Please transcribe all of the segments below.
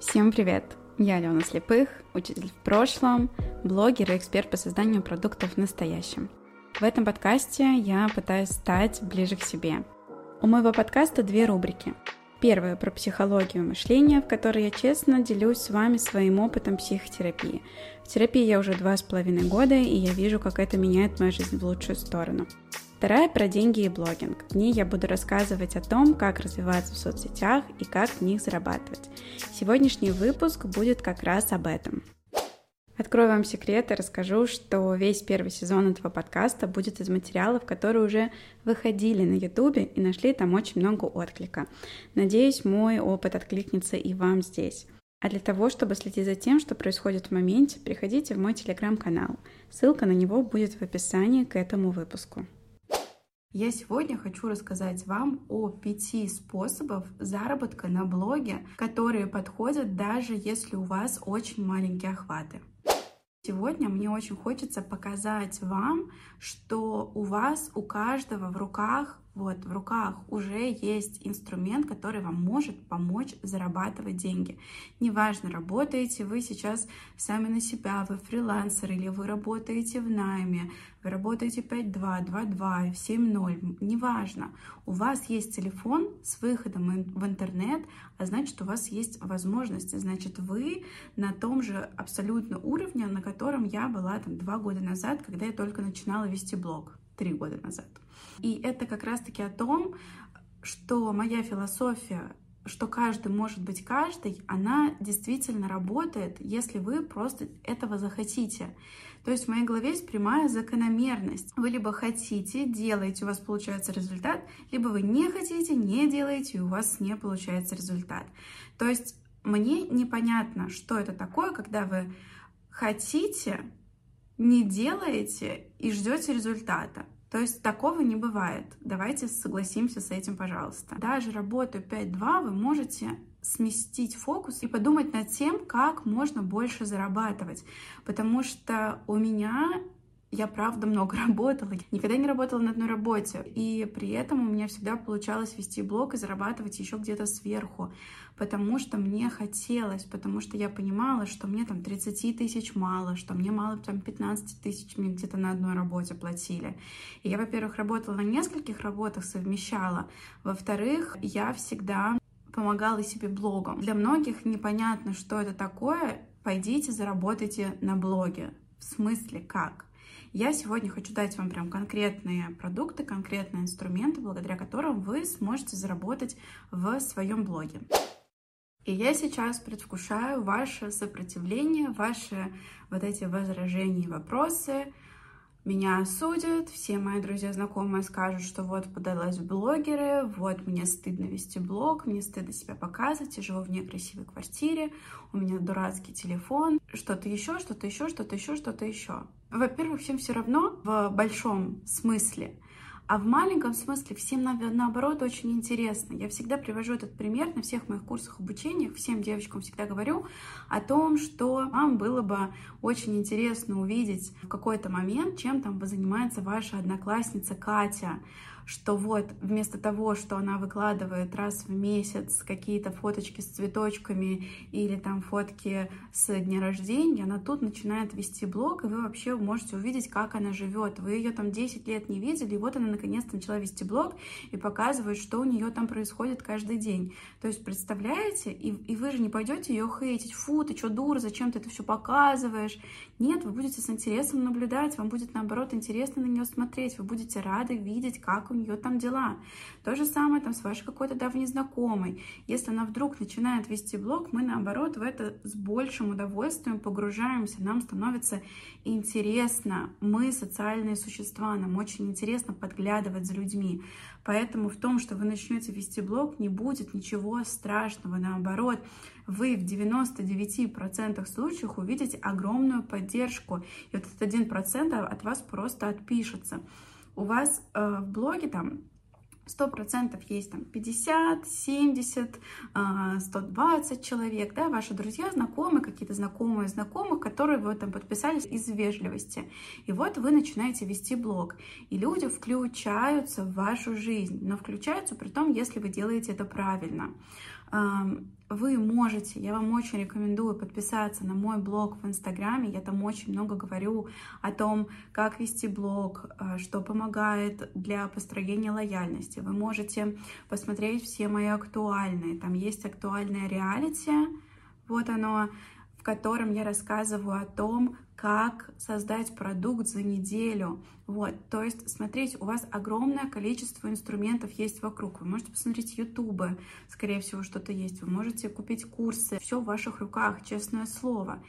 Всем привет! Я Алена Слепых, учитель в прошлом, блогер и эксперт по созданию продуктов в настоящем. В этом подкасте я пытаюсь стать ближе к себе. У моего подкаста две рубрики. Первая про психологию мышления, в которой я честно делюсь с вами своим опытом психотерапии. В терапии я уже два с половиной года, и я вижу, как это меняет мою жизнь в лучшую сторону. Вторая про деньги и блогинг. В ней я буду рассказывать о том, как развиваться в соцсетях и как в них зарабатывать. Сегодняшний выпуск будет как раз об этом. Открою вам секрет и расскажу, что весь первый сезон этого подкаста будет из материалов, которые уже выходили на ютубе и нашли там очень много отклика. Надеюсь, мой опыт откликнется и вам здесь. А для того, чтобы следить за тем, что происходит в моменте, приходите в мой телеграм-канал. Ссылка на него будет в описании к этому выпуску. Я сегодня хочу рассказать вам о пяти способах заработка на блоге, которые подходят даже если у вас очень маленькие охваты. Сегодня мне очень хочется показать вам, что у вас, у каждого в руках вот, в руках уже есть инструмент, который вам может помочь зарабатывать деньги. Неважно, работаете вы сейчас сами на себя, вы фрилансер, или вы работаете в найме, вы работаете 5.2, 2.2, 7.0, неважно. У вас есть телефон с выходом в интернет, а значит, у вас есть возможности, значит, вы на том же абсолютно уровне, на котором я была там два года назад, когда я только начинала вести блог, три года назад. И это как раз-таки о том, что моя философия, что каждый может быть каждый, она действительно работает, если вы просто этого захотите. То есть в моей голове есть прямая закономерность. Вы либо хотите, делаете, у вас получается результат, либо вы не хотите, не делаете, и у вас не получается результат. То есть мне непонятно, что это такое, когда вы хотите, не делаете и ждете результата. То есть такого не бывает. Давайте согласимся с этим, пожалуйста. Даже работая 5-2, вы можете сместить фокус и подумать над тем, как можно больше зарабатывать. Потому что у меня я правда много работала. Никогда не работала на одной работе. И при этом у меня всегда получалось вести блог и зарабатывать еще где-то сверху. Потому что мне хотелось, потому что я понимала, что мне там 30 тысяч мало, что мне мало там 15 тысяч мне где-то на одной работе платили. И я, во-первых, работала на нескольких работах, совмещала. Во-вторых, я всегда помогала себе блогом. Для многих непонятно, что это такое. Пойдите, заработайте на блоге. В смысле, как? Я сегодня хочу дать вам прям конкретные продукты, конкретные инструменты, благодаря которым вы сможете заработать в своем блоге. И я сейчас предвкушаю ваше сопротивление, ваши вот эти возражения и вопросы, меня осудят, все мои друзья, знакомые скажут, что вот подалась в блогеры, вот мне стыдно вести блог, мне стыдно себя показывать, я живу в некрасивой квартире, у меня дурацкий телефон, что-то еще, что-то еще, что-то еще, что-то еще. Во-первых, всем все равно в большом смысле, а в маленьком смысле всем наоборот очень интересно. Я всегда привожу этот пример на всех моих курсах обучения. Всем девочкам всегда говорю о том, что вам было бы очень интересно увидеть в какой-то момент, чем там занимается ваша одноклассница Катя что вот вместо того, что она выкладывает раз в месяц какие-то фоточки с цветочками или там фотки с дня рождения, она тут начинает вести блог, и вы вообще можете увидеть, как она живет. Вы ее там 10 лет не видели, и вот она наконец-то начала вести блог и показывает, что у нее там происходит каждый день. То есть, представляете, и, и вы же не пойдете ее хейтить, фу, ты что, дура, зачем ты это все показываешь? Нет, вы будете с интересом наблюдать, вам будет наоборот интересно на нее смотреть, вы будете рады видеть, как у нее там дела. То же самое там с вашей какой-то давней знакомой. Если она вдруг начинает вести блог, мы наоборот в это с большим удовольствием погружаемся, нам становится интересно. Мы социальные существа, нам очень интересно подглядывать за людьми. Поэтому в том, что вы начнете вести блог, не будет ничего страшного. Наоборот, вы в 99% случаев увидите огромную поддержку. И вот этот 1% от вас просто отпишется у вас э, в блоге там 100% есть там 50, 70, 120 человек, да, ваши друзья, знакомые, какие-то знакомые знакомых, которые вы там подписались из вежливости. И вот вы начинаете вести блог, и люди включаются в вашу жизнь, но включаются при том, если вы делаете это правильно. Вы можете, я вам очень рекомендую подписаться на мой блог в Инстаграме. Я там очень много говорю о том, как вести блог, э, что помогает для построения лояльности. Вы можете посмотреть все мои актуальные. Там есть актуальное реалити, вот оно, в котором я рассказываю о том, как создать продукт за неделю. Вот, то есть, смотрите, у вас огромное количество инструментов есть вокруг. Вы можете посмотреть ютубы, скорее всего, что-то есть. Вы можете купить курсы. Все в ваших руках, честное слово.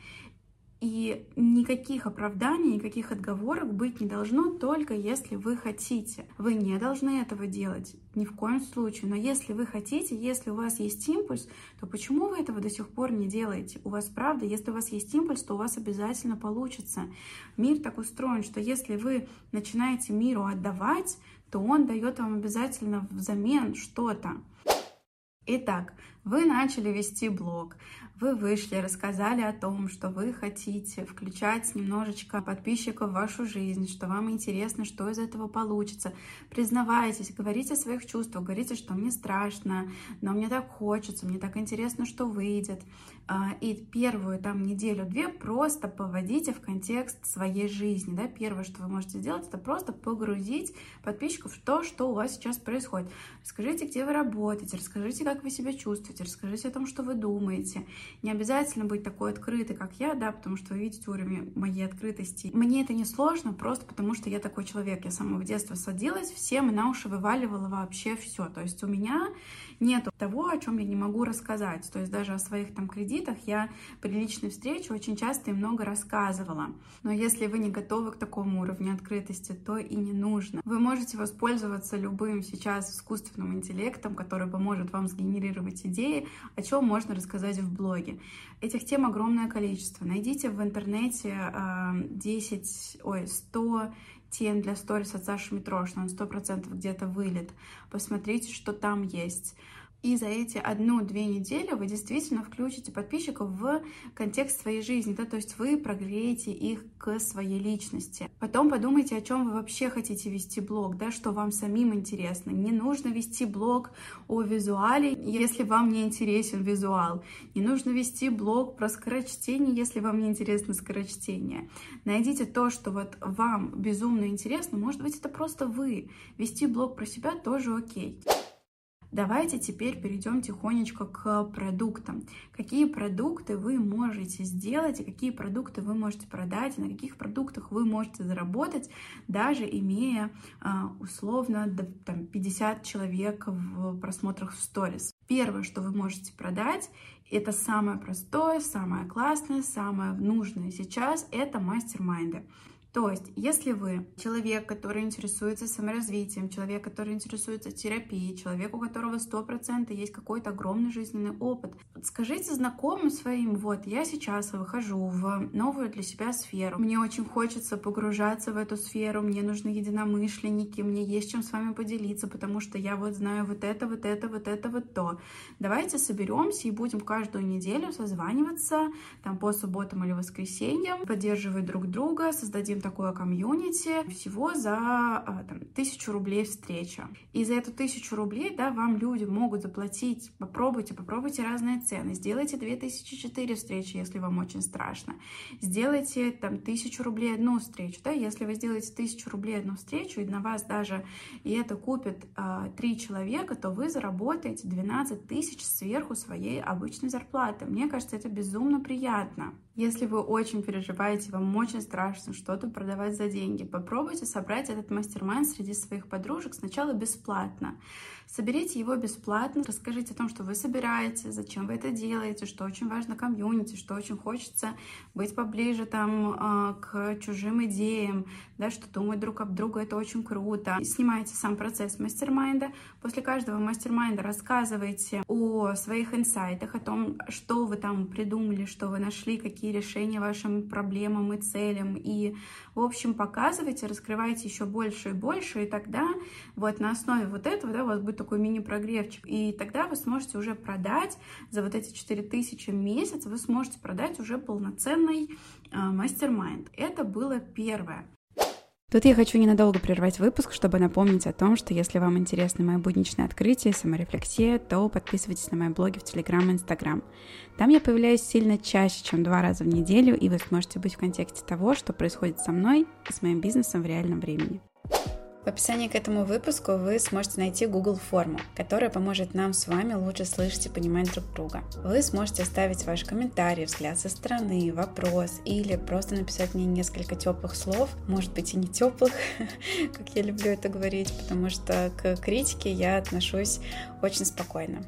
И никаких оправданий, никаких отговорок быть не должно, только если вы хотите. Вы не должны этого делать, ни в коем случае. Но если вы хотите, если у вас есть импульс, то почему вы этого до сих пор не делаете? У вас правда, если у вас есть импульс, то у вас обязательно получится. Мир так устроен, что если вы начинаете миру отдавать, то он дает вам обязательно взамен что-то. Итак, вы начали вести блог, вы вышли, рассказали о том, что вы хотите включать немножечко подписчиков в вашу жизнь, что вам интересно, что из этого получится. Признавайтесь, говорите о своих чувствах, говорите, что мне страшно, но мне так хочется, мне так интересно, что выйдет. А, и первую там неделю-две просто поводите в контекст своей жизни. Да? Первое, что вы можете сделать, это просто погрузить подписчиков в то, что у вас сейчас происходит. Расскажите, где вы работаете, расскажите, как вы себя чувствуете, расскажите о том, что вы думаете. Не обязательно быть такой открытой, как я, да, потому что вы видите уровень моей открытости. Мне это не сложно, просто потому что я такой человек. Я с самого детства садилась, всем на уши вываливала вообще все. То есть у меня нет того, о чем я не могу рассказать. То есть даже о своих там кредитах я при личной встрече очень часто и много рассказывала. Но если вы не готовы к такому уровню открытости, то и не нужно. Вы можете воспользоваться любым сейчас искусственным интеллектом, который поможет вам сгенерировать идеи, о чем можно рассказать в блоге. Этих тем огромное количество. Найдите в интернете 10, а, ой, 100 тем для сторис от Саши Митрошина, он 100% где-то вылет. Посмотрите, что там есть. И за эти одну-две недели вы действительно включите подписчиков в контекст своей жизни, да, то есть вы прогреете их к своей личности. Потом подумайте, о чем вы вообще хотите вести блог, да, что вам самим интересно. Не нужно вести блог о визуале, если вам не интересен визуал. Не нужно вести блог про скорочтение, если вам не интересно скорочтение. Найдите то, что вот вам безумно интересно, может быть, это просто вы. Вести блог про себя тоже окей. Давайте теперь перейдем тихонечко к продуктам. Какие продукты вы можете сделать и какие продукты вы можете продать, и на каких продуктах вы можете заработать, даже имея а, условно там, 50 человек в просмотрах в сторис. Первое, что вы можете продать, это самое простое, самое классное, самое нужное сейчас, это мастер-майнды. То есть, если вы человек, который интересуется саморазвитием, человек, который интересуется терапией, человек, у которого 100% есть какой-то огромный жизненный опыт, скажите знакомым своим, вот, я сейчас выхожу в новую для себя сферу, мне очень хочется погружаться в эту сферу, мне нужны единомышленники, мне есть чем с вами поделиться, потому что я вот знаю вот это, вот это, вот это, вот то. Давайте соберемся и будем каждую неделю созваниваться, там, по субботам или воскресеньям, поддерживать друг друга, создадим такое комьюнити всего за а, там, тысячу рублей встреча. И за эту тысячу рублей, да, вам люди могут заплатить, попробуйте, попробуйте разные цены, сделайте 2004 встречи, если вам очень страшно, сделайте там тысячу рублей одну встречу, да, если вы сделаете тысячу рублей одну встречу, и на вас даже и это купит а, три человека, то вы заработаете 12 тысяч сверху своей обычной зарплаты. Мне кажется, это безумно приятно. Если вы очень переживаете, вам очень страшно что-то продавать за деньги, попробуйте собрать этот мастер-майнд среди своих подружек сначала бесплатно. Соберите его бесплатно, расскажите о том, что вы собираете, зачем вы это делаете, что очень важно комьюнити, что очень хочется быть поближе там а, к чужим идеям, да, что думать друг об друга, это очень круто. Снимайте сам процесс мастер-майнда. После каждого мастер-майнда рассказывайте о своих инсайтах, о том, что вы там придумали, что вы нашли, какие решения вашим проблемам и целям. И, в общем, показывайте, раскрывайте еще больше и больше, и тогда вот на основе вот этого да, у вас будет такой мини-прогревчик. И тогда вы сможете уже продать за вот эти 4000 в месяц, вы сможете продать уже полноценный э, мастер-майнд. Это было первое. Тут я хочу ненадолго прервать выпуск, чтобы напомнить о том, что если вам интересны мои будничные открытия, саморефлексия, то подписывайтесь на мои блоги в Телеграм и Инстаграм. Там я появляюсь сильно чаще, чем два раза в неделю, и вы сможете быть в контексте того, что происходит со мной и с моим бизнесом в реальном времени. В описании к этому выпуску вы сможете найти Google форму, которая поможет нам с вами лучше слышать и понимать друг друга. Вы сможете оставить ваш комментарий, взгляд со стороны, вопрос или просто написать мне несколько теплых слов, может быть и не теплых, как я люблю это говорить, потому что к критике я отношусь очень спокойно.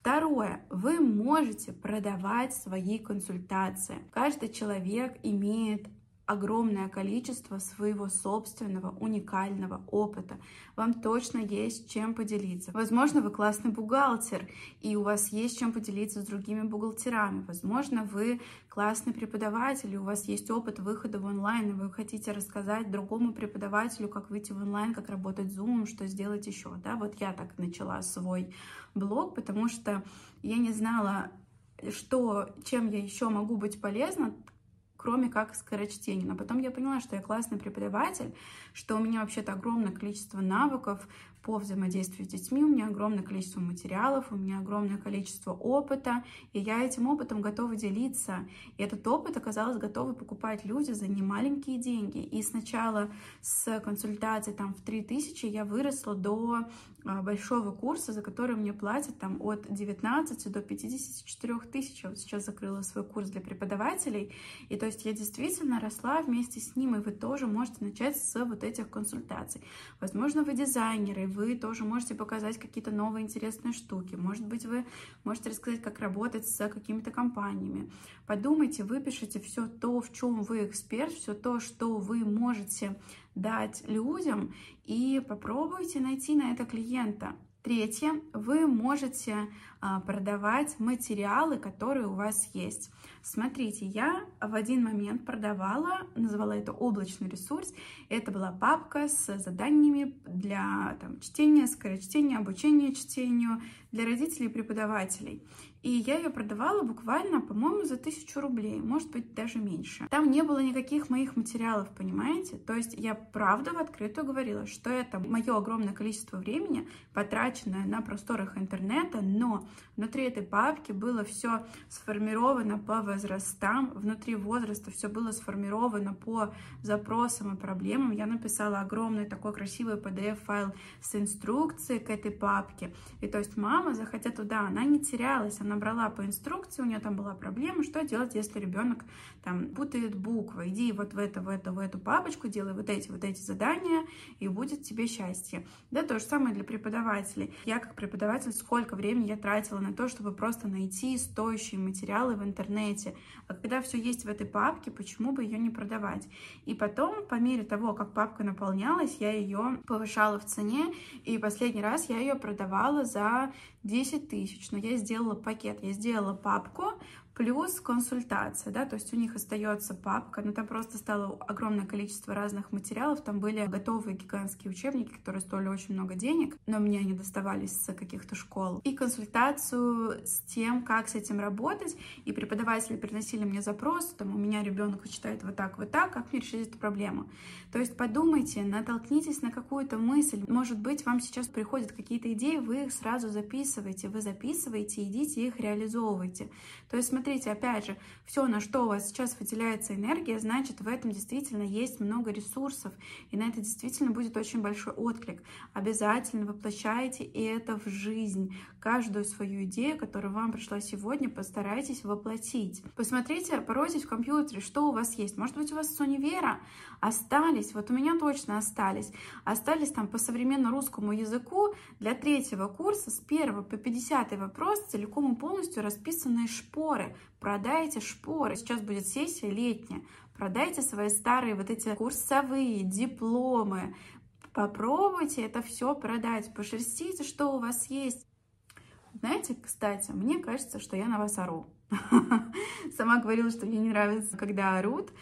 Второе. Вы можете продавать свои консультации. Каждый человек имеет огромное количество своего собственного уникального опыта. Вам точно есть чем поделиться. Возможно, вы классный бухгалтер, и у вас есть чем поделиться с другими бухгалтерами. Возможно, вы классный преподаватель, и у вас есть опыт выхода в онлайн, и вы хотите рассказать другому преподавателю, как выйти в онлайн, как работать Zoom, что сделать еще. Да? Вот я так начала свой блог, потому что я не знала, что, чем я еще могу быть полезна, кроме как скорочтения. Но потом я поняла, что я классный преподаватель, что у меня вообще-то огромное количество навыков по взаимодействию с детьми, у меня огромное количество материалов, у меня огромное количество опыта, и я этим опытом готова делиться. И этот опыт оказалось готовы покупать люди за немаленькие деньги. И сначала с консультации там в 3000 я выросла до а, большого курса, за который мне платят там от 19 до 54 тысяч. Я вот сейчас закрыла свой курс для преподавателей. И то есть я действительно росла вместе с ним, и вы тоже можете начать с вот этих консультаций. Возможно, вы дизайнеры, вы тоже можете показать какие-то новые интересные штуки. Может быть, вы можете рассказать, как работать с какими-то компаниями. Подумайте, выпишите все то, в чем вы эксперт, все то, что вы можете дать людям, и попробуйте найти на это клиента. Третье, вы можете а, продавать материалы, которые у вас есть. Смотрите, я в один момент продавала, называла это облачный ресурс. Это была папка с заданиями для там, чтения, скорочтения, обучения чтению для родителей и преподавателей. И я ее продавала буквально, по-моему, за тысячу рублей, может быть, даже меньше. Там не было никаких моих материалов, понимаете? То есть я правда в открытую говорила, что это мое огромное количество времени, потраченное на просторах интернета, но внутри этой папки было все сформировано по возрастам, внутри возраста все было сформировано по запросам и проблемам. Я написала огромный такой красивый PDF-файл с инструкцией к этой папке. И то есть мама, заходя туда, она не терялась, она набрала по инструкции, у нее там была проблема, что делать, если ребенок там путает буквы. Иди вот в это, в это, в эту папочку, делай вот эти, вот эти задания, и будет тебе счастье. Да, то же самое для преподавателей. Я как преподаватель, сколько времени я тратила на то, чтобы просто найти стоящие материалы в интернете. А когда все есть в этой папке, почему бы ее не продавать? И потом, по мере того, как папка наполнялась, я ее повышала в цене, и последний раз я ее продавала за 10 тысяч, но я сделала пакет, я сделала папку, плюс консультация, да, то есть у них остается папка, но там просто стало огромное количество разных материалов, там были готовые гигантские учебники, которые стоили очень много денег, но мне они доставались с каких-то школ, и консультацию с тем, как с этим работать, и преподаватели приносили мне запрос, там, у меня ребенок читает вот так, вот так, как мне решить эту проблему. То есть подумайте, натолкнитесь на какую-то мысль, может быть, вам сейчас приходят какие-то идеи, вы их сразу записываете, вы записываете, идите их реализовывайте. То есть, смотрите, опять же, все, на что у вас сейчас выделяется энергия, значит, в этом действительно есть много ресурсов, и на это действительно будет очень большой отклик. Обязательно воплощайте это в жизнь. Каждую свою идею, которая вам пришла сегодня, постарайтесь воплотить. Посмотрите, поройтесь в компьютере, что у вас есть. Может быть, у вас с универа остались, вот у меня точно остались, остались там по современному русскому языку для третьего курса с 1 по 50 вопрос целиком и полностью расписанные шпоры продайте шпоры. Сейчас будет сессия летняя. Продайте свои старые вот эти курсовые, дипломы. Попробуйте это все продать. Пошерстите, что у вас есть. Знаете, кстати, мне кажется, что я на вас ору. Сама говорила, что мне не нравится, когда орут.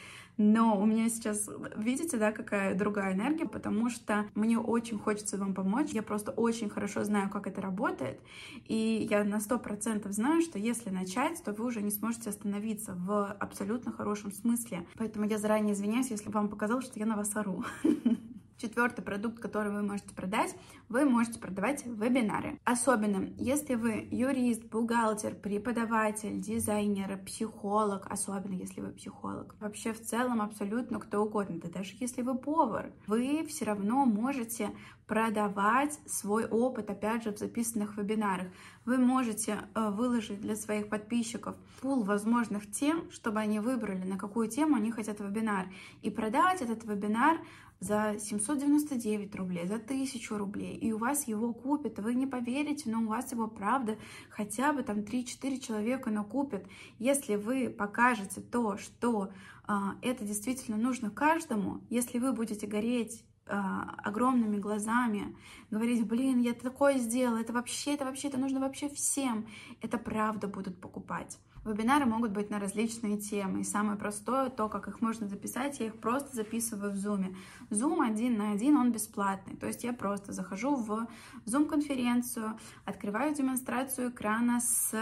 Но у меня сейчас, видите, да, какая другая энергия, потому что мне очень хочется вам помочь, я просто очень хорошо знаю, как это работает, и я на сто процентов знаю, что если начать, то вы уже не сможете остановиться в абсолютно хорошем смысле, поэтому я заранее извиняюсь, если вам показалось, что я на вас ору. Четвертый продукт, который вы можете продать, вы можете продавать вебинары. Особенно, если вы юрист, бухгалтер, преподаватель, дизайнер, психолог, особенно если вы психолог, вообще в целом абсолютно кто угодно, да даже если вы повар, вы все равно можете продавать свой опыт, опять же, в записанных вебинарах. Вы можете э, выложить для своих подписчиков пул возможных тем, чтобы они выбрали, на какую тему они хотят вебинар, и продавать этот вебинар за 799 рублей, за 1000 рублей, и у вас его купят, вы не поверите, но у вас его, правда, хотя бы там 3-4 человека накупят, если вы покажете то, что а, это действительно нужно каждому, если вы будете гореть а, огромными глазами, говорить, блин, я такое сделала, это вообще, это вообще, это нужно вообще всем, это правда будут покупать. Вебинары могут быть на различные темы. И самое простое, то, как их можно записать, я их просто записываю в Zoom. Zoom один на один, он бесплатный. То есть я просто захожу в Zoom-конференцию, открываю демонстрацию экрана с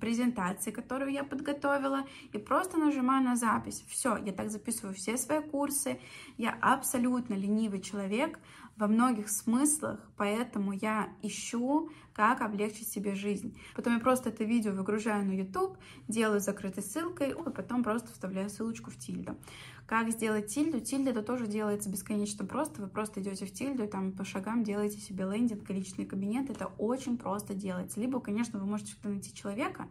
презентацией, которую я подготовила, и просто нажимаю на запись. Все, я так записываю все свои курсы. Я абсолютно ленивый человек, во многих смыслах, поэтому я ищу, как облегчить себе жизнь. Потом я просто это видео выгружаю на YouTube, делаю закрытой ссылкой, и потом просто вставляю ссылочку в тильду. Как сделать тильду? Тильда это тоже делается бесконечно просто. Вы просто идете в тильду и там по шагам делаете себе лендинг, личный кабинет. Это очень просто делается. Либо, конечно, вы можете найти человека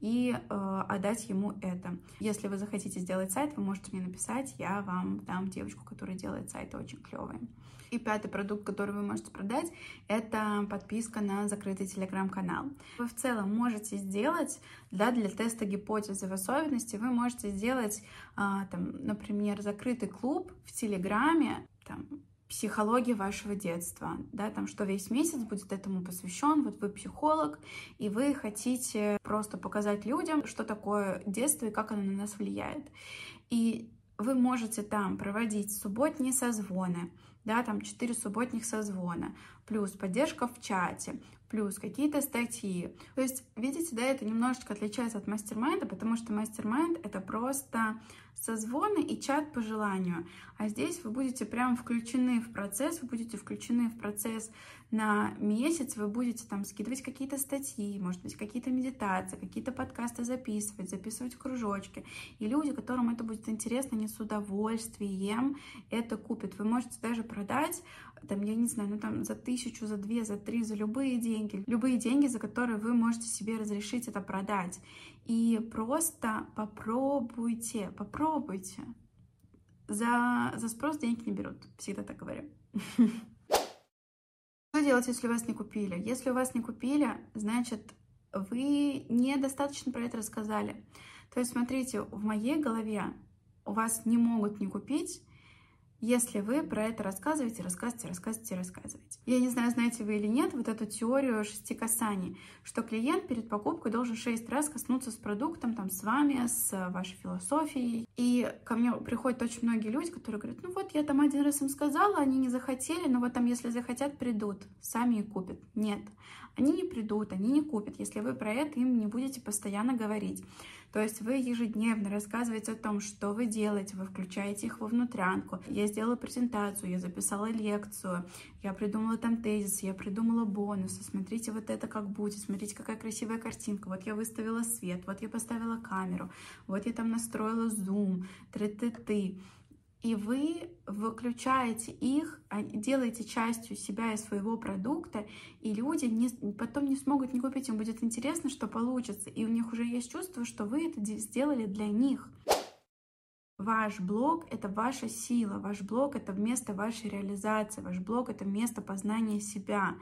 и э, отдать ему это. Если вы захотите сделать сайт, вы можете мне написать, я вам дам девочку, которая делает сайты очень клевые. И пятый продукт, который вы можете продать, это подписка на закрытый телеграм-канал. Вы в целом можете сделать, да, для теста гипотезы в особенности, вы можете сделать, а, там, например, закрытый клуб в телеграме, там, психологии вашего детства, да, там, что весь месяц будет этому посвящен, вот вы психолог, и вы хотите просто показать людям, что такое детство и как оно на нас влияет. И вы можете там проводить субботние созвоны, да, там 4 субботних созвона, плюс поддержка в чате, плюс какие-то статьи. То есть, видите, да, это немножечко отличается от мастер-майнда, потому что мастер-майнд — это просто созвоны и чат по желанию. А здесь вы будете прям включены в процесс, вы будете включены в процесс на месяц, вы будете там скидывать какие-то статьи, может быть, какие-то медитации, какие-то подкасты записывать, записывать кружочки. И люди, которым это будет интересно, они с удовольствием это купят. Вы можете даже продать, там, я не знаю, ну там за тысячу, за две, за три, за любые деньги. Любые деньги, за которые вы можете себе разрешить это продать. И просто попробуйте, попробуйте. За, за спрос денег не берут, всегда так говорю. Что делать, если вас не купили? Если у вас не купили, значит, вы недостаточно про это рассказали. То есть, смотрите, в моей голове у вас не могут не купить, если вы про это рассказываете, рассказываете, рассказываете, рассказываете. Я не знаю, знаете вы или нет, вот эту теорию шести касаний, что клиент перед покупкой должен шесть раз коснуться с продуктом, там, с вами, с вашей философией. И ко мне приходят очень многие люди, которые говорят, ну вот, я там один раз им сказала, они не захотели, но вот там, если захотят, придут, сами и купят. Нет, они не придут, они не купят, если вы про это им не будете постоянно говорить. То есть вы ежедневно рассказываете о том, что вы делаете, вы включаете их во внутрянку. Я сделала презентацию, я записала лекцию, я придумала там тезис, я придумала бонусы. Смотрите, вот это как будет, смотрите, какая красивая картинка. Вот я выставила свет, вот я поставила камеру, вот я там настроила зум, ты-ты-ты и вы выключаете их, а, делаете частью себя и своего продукта, и люди не, потом не смогут не купить, им будет интересно, что получится, и у них уже есть чувство, что вы это сделали для них. Ваш блог — это ваша сила, ваш блог — это место вашей реализации, ваш блог — это место познания себя.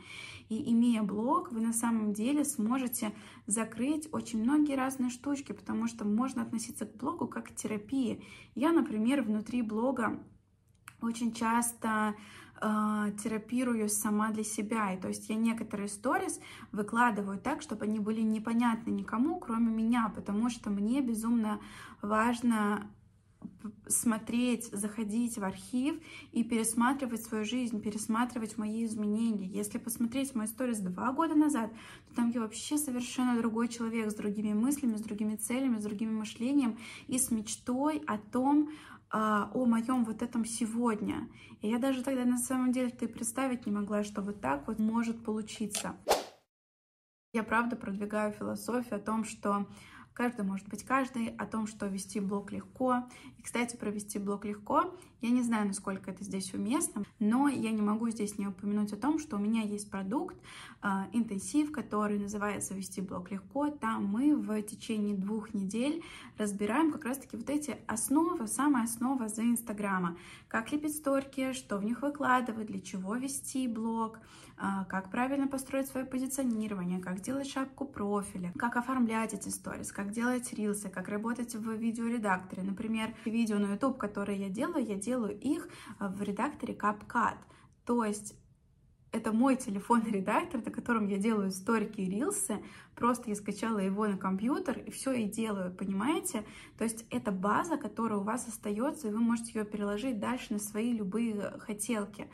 И имея блог, вы на самом деле сможете закрыть очень многие разные штучки, потому что можно относиться к блогу как к терапии. Я, например, внутри блога очень часто э, терапирую сама для себя. И то есть я некоторые сторис выкладываю так, чтобы они были непонятны никому, кроме меня, потому что мне безумно важно смотреть, заходить в архив и пересматривать свою жизнь, пересматривать мои изменения. Если посмотреть мои сторис два года назад, то там я вообще совершенно другой человек с другими мыслями, с другими целями, с другим мышлением и с мечтой о том, а, о моем вот этом сегодня. И я даже тогда на самом деле ты представить не могла, что вот так вот может получиться. Я правда продвигаю философию о том, что Каждый может быть каждый, о том, что вести блог легко. И, кстати, провести блог легко, я не знаю, насколько это здесь уместно, но я не могу здесь не упомянуть о том, что у меня есть продукт, э, интенсив, который называется «Вести блог легко». Там мы в течение двух недель разбираем как раз-таки вот эти основы, самая основа за Инстаграма. Как лепить сторки, что в них выкладывать, для чего вести блог, э, как правильно построить свое позиционирование, как делать шапку профиля, как оформлять эти сторис, как делать рилсы, как работать в видеоредакторе. Например, видео на YouTube, которые я делаю, я делаю их в редакторе CapCut. То есть это мой телефонный редактор, на котором я делаю историки и рилсы. Просто я скачала его на компьютер и все и делаю, понимаете? То есть это база, которая у вас остается, и вы можете ее переложить дальше на свои любые хотелки.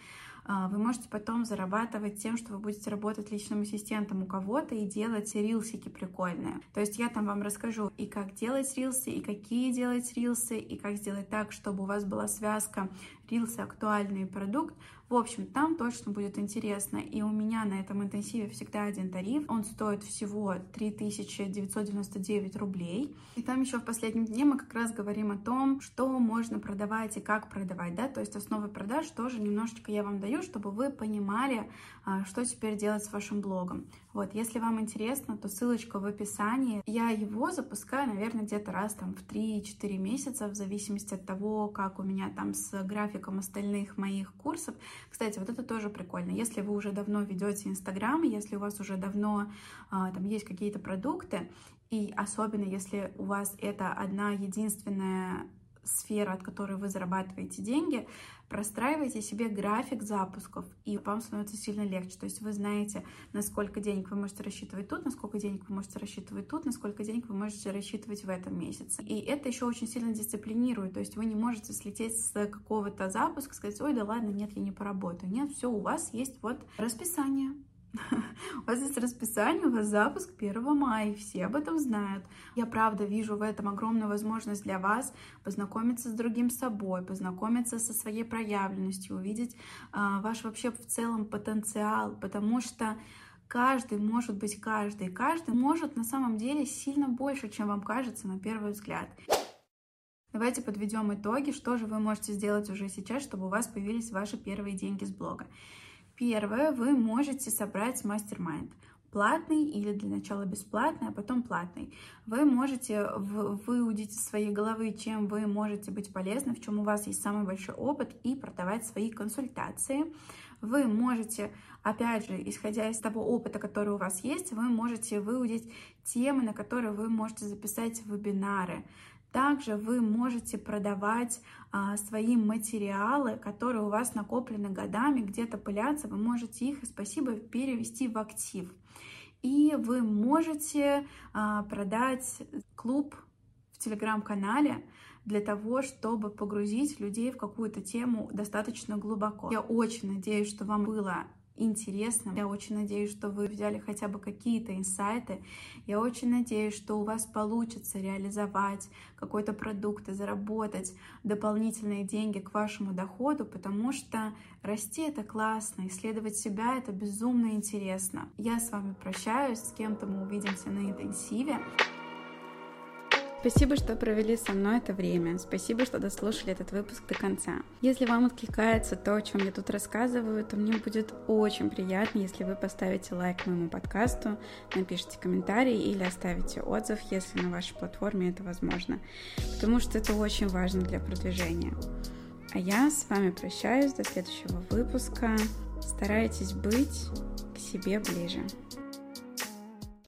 А, вы можете потом зарабатывать тем, что вы будете работать личным ассистентом у кого-то и делать рилсики прикольные. То есть я там вам расскажу и как делать рилсы, и какие делать рилсы, и как сделать так, чтобы у вас была связка рилсы, актуальный продукт. В общем, там точно будет интересно. И у меня на этом интенсиве всегда один тариф. Он стоит всего 3999 рублей. И там еще в последнем дне мы как раз говорим о том, что можно продавать и как продавать, да, то есть основы продаж тоже немножечко я вам даю, чтобы вы понимали, а, что теперь делать с вашим блогом. Вот, если вам интересно, то ссылочка в описании. Я его запускаю, наверное, где-то раз там в 3-4 месяца, в зависимости от того, как у меня там с графиком остальных моих курсов. Кстати, вот это тоже прикольно. Если вы уже давно ведете Инстаграм, если у вас уже давно а, там есть какие-то продукты, и особенно если у вас это одна единственная сфера, от которой вы зарабатываете деньги, простраивайте себе график запусков, и вам становится сильно легче. То есть вы знаете, на сколько денег вы можете рассчитывать тут, на сколько денег вы можете рассчитывать тут, на сколько денег вы можете рассчитывать в этом месяце. И это еще очень сильно дисциплинирует. То есть вы не можете слететь с какого-то запуска, сказать, ой, да ладно, нет, я не поработаю. Нет, все, у вас есть вот расписание у вас есть расписание, у вас запуск 1 мая, все об этом знают. Я правда вижу в этом огромную возможность для вас познакомиться с другим собой, познакомиться со своей проявленностью, увидеть а, ваш вообще в целом потенциал, потому что каждый может быть каждый, каждый может на самом деле сильно больше, чем вам кажется на первый взгляд. Давайте подведем итоги, что же вы можете сделать уже сейчас, чтобы у вас появились ваши первые деньги с блога. Первое, вы можете собрать мастер-майнд платный или для начала бесплатный, а потом платный. Вы можете выудить из своей головы, чем вы можете быть полезны, в чем у вас есть самый большой опыт и продавать свои консультации. Вы можете, опять же, исходя из того опыта, который у вас есть, вы можете выудить темы, на которые вы можете записать вебинары. Также вы можете продавать а, свои материалы, которые у вас накоплены годами, где-то пылятся, вы можете их, спасибо, перевести в актив. И вы можете а, продать клуб в телеграм-канале для того, чтобы погрузить людей в какую-то тему достаточно глубоко. Я очень надеюсь, что вам было интересным. Я очень надеюсь, что вы взяли хотя бы какие-то инсайты. Я очень надеюсь, что у вас получится реализовать какой-то продукт и заработать дополнительные деньги к вашему доходу, потому что расти это классно, исследовать себя это безумно интересно. Я с вами прощаюсь, с кем-то мы увидимся на интенсиве. Спасибо, что провели со мной это время. Спасибо, что дослушали этот выпуск до конца. Если вам откликается то, о чем я тут рассказываю, то мне будет очень приятно, если вы поставите лайк моему подкасту, напишите комментарий или оставите отзыв, если на вашей платформе это возможно, потому что это очень важно для продвижения. А я с вами прощаюсь до следующего выпуска. Старайтесь быть к себе ближе.